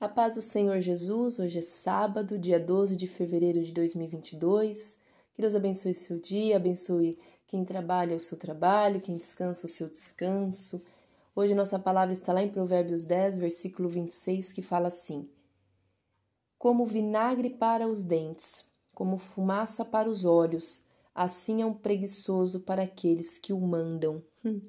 A paz do Senhor Jesus, hoje é sábado, dia 12 de fevereiro de 2022. Que Deus abençoe seu dia, abençoe quem trabalha o seu trabalho, quem descansa o seu descanso. Hoje nossa palavra está lá em Provérbios 10, versículo 26, que fala assim: Como vinagre para os dentes, como fumaça para os olhos, assim é um preguiçoso para aqueles que o mandam. Hum.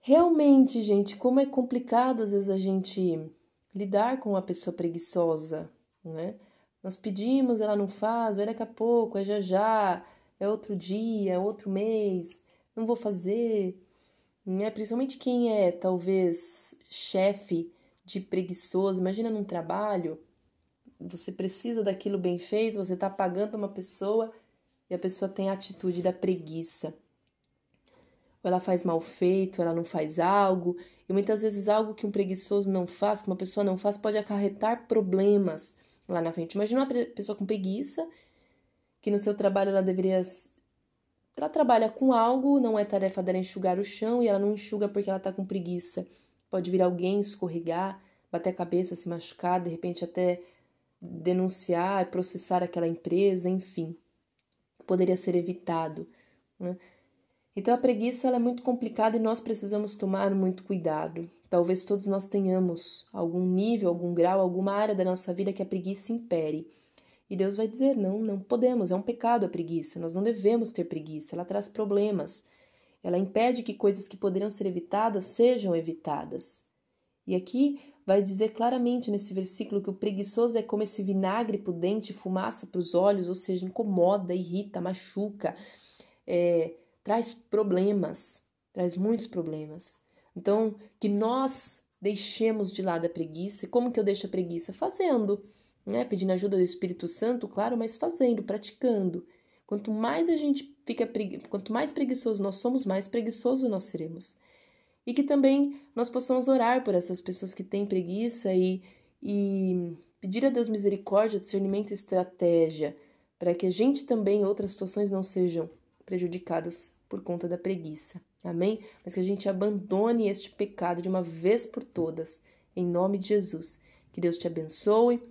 Realmente, gente, como é complicado às vezes a gente lidar com uma pessoa preguiçosa, né? Nós pedimos, ela não faz, vai daqui a pouco, é já já, é outro dia, é outro mês, não vou fazer, né? Principalmente quem é talvez chefe de preguiçoso, imagina num trabalho, você precisa daquilo bem feito, você está pagando uma pessoa e a pessoa tem a atitude da preguiça ou ela faz mal feito, ela não faz algo, e muitas vezes algo que um preguiçoso não faz, que uma pessoa não faz, pode acarretar problemas lá na frente. Imagina uma pessoa com preguiça, que no seu trabalho ela deveria. Ela trabalha com algo, não é tarefa dela enxugar o chão e ela não enxuga porque ela tá com preguiça. Pode vir alguém escorregar, bater a cabeça, se machucar, de repente até denunciar, processar aquela empresa, enfim. Poderia ser evitado. Né? Então a preguiça é muito complicada e nós precisamos tomar muito cuidado. Talvez todos nós tenhamos algum nível, algum grau, alguma área da nossa vida que a preguiça impere. E Deus vai dizer: não, não podemos, é um pecado a preguiça, nós não devemos ter preguiça, ela traz problemas. Ela impede que coisas que poderiam ser evitadas sejam evitadas. E aqui vai dizer claramente nesse versículo que o preguiçoso é como esse vinagre pudente, fumaça para os olhos, ou seja, incomoda, irrita, machuca, é, traz problemas, traz muitos problemas. Então, que nós deixemos de lado a preguiça. Como que eu deixo a preguiça? Fazendo, né? Pedindo ajuda do Espírito Santo, claro, mas fazendo, praticando. Quanto mais a gente fica pregui... quanto mais preguiçoso nós somos, mais preguiçoso nós seremos. E que também nós possamos orar por essas pessoas que têm preguiça e, e pedir a Deus misericórdia, discernimento e estratégia, para que a gente também, outras situações, não sejam prejudicadas por conta da preguiça. Amém? Mas que a gente abandone este pecado de uma vez por todas, em nome de Jesus. Que Deus te abençoe.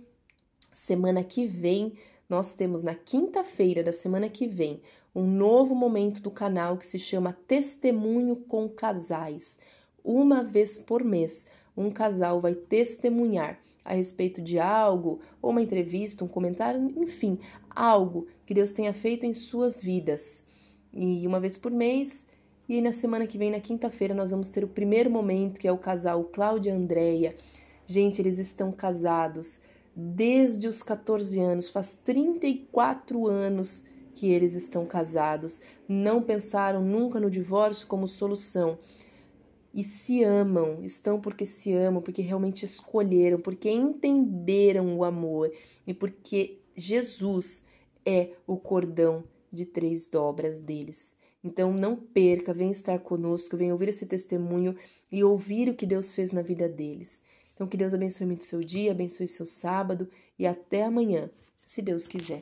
Semana que vem, nós temos na quinta-feira da semana que vem um novo momento do canal que se chama Testemunho com Casais. Uma vez por mês, um casal vai testemunhar a respeito de algo, ou uma entrevista, um comentário, enfim, algo que Deus tenha feito em suas vidas e uma vez por mês. E na semana que vem, na quinta-feira, nós vamos ter o primeiro momento, que é o casal Cláudia e Andréia. Gente, eles estão casados desde os 14 anos, faz 34 anos que eles estão casados, não pensaram nunca no divórcio como solução e se amam, estão porque se amam, porque realmente escolheram, porque entenderam o amor e porque Jesus é o cordão de três dobras deles. Então não perca, venha estar conosco, venha ouvir esse testemunho e ouvir o que Deus fez na vida deles. Então que Deus abençoe muito seu dia, abençoe seu sábado e até amanhã, se Deus quiser.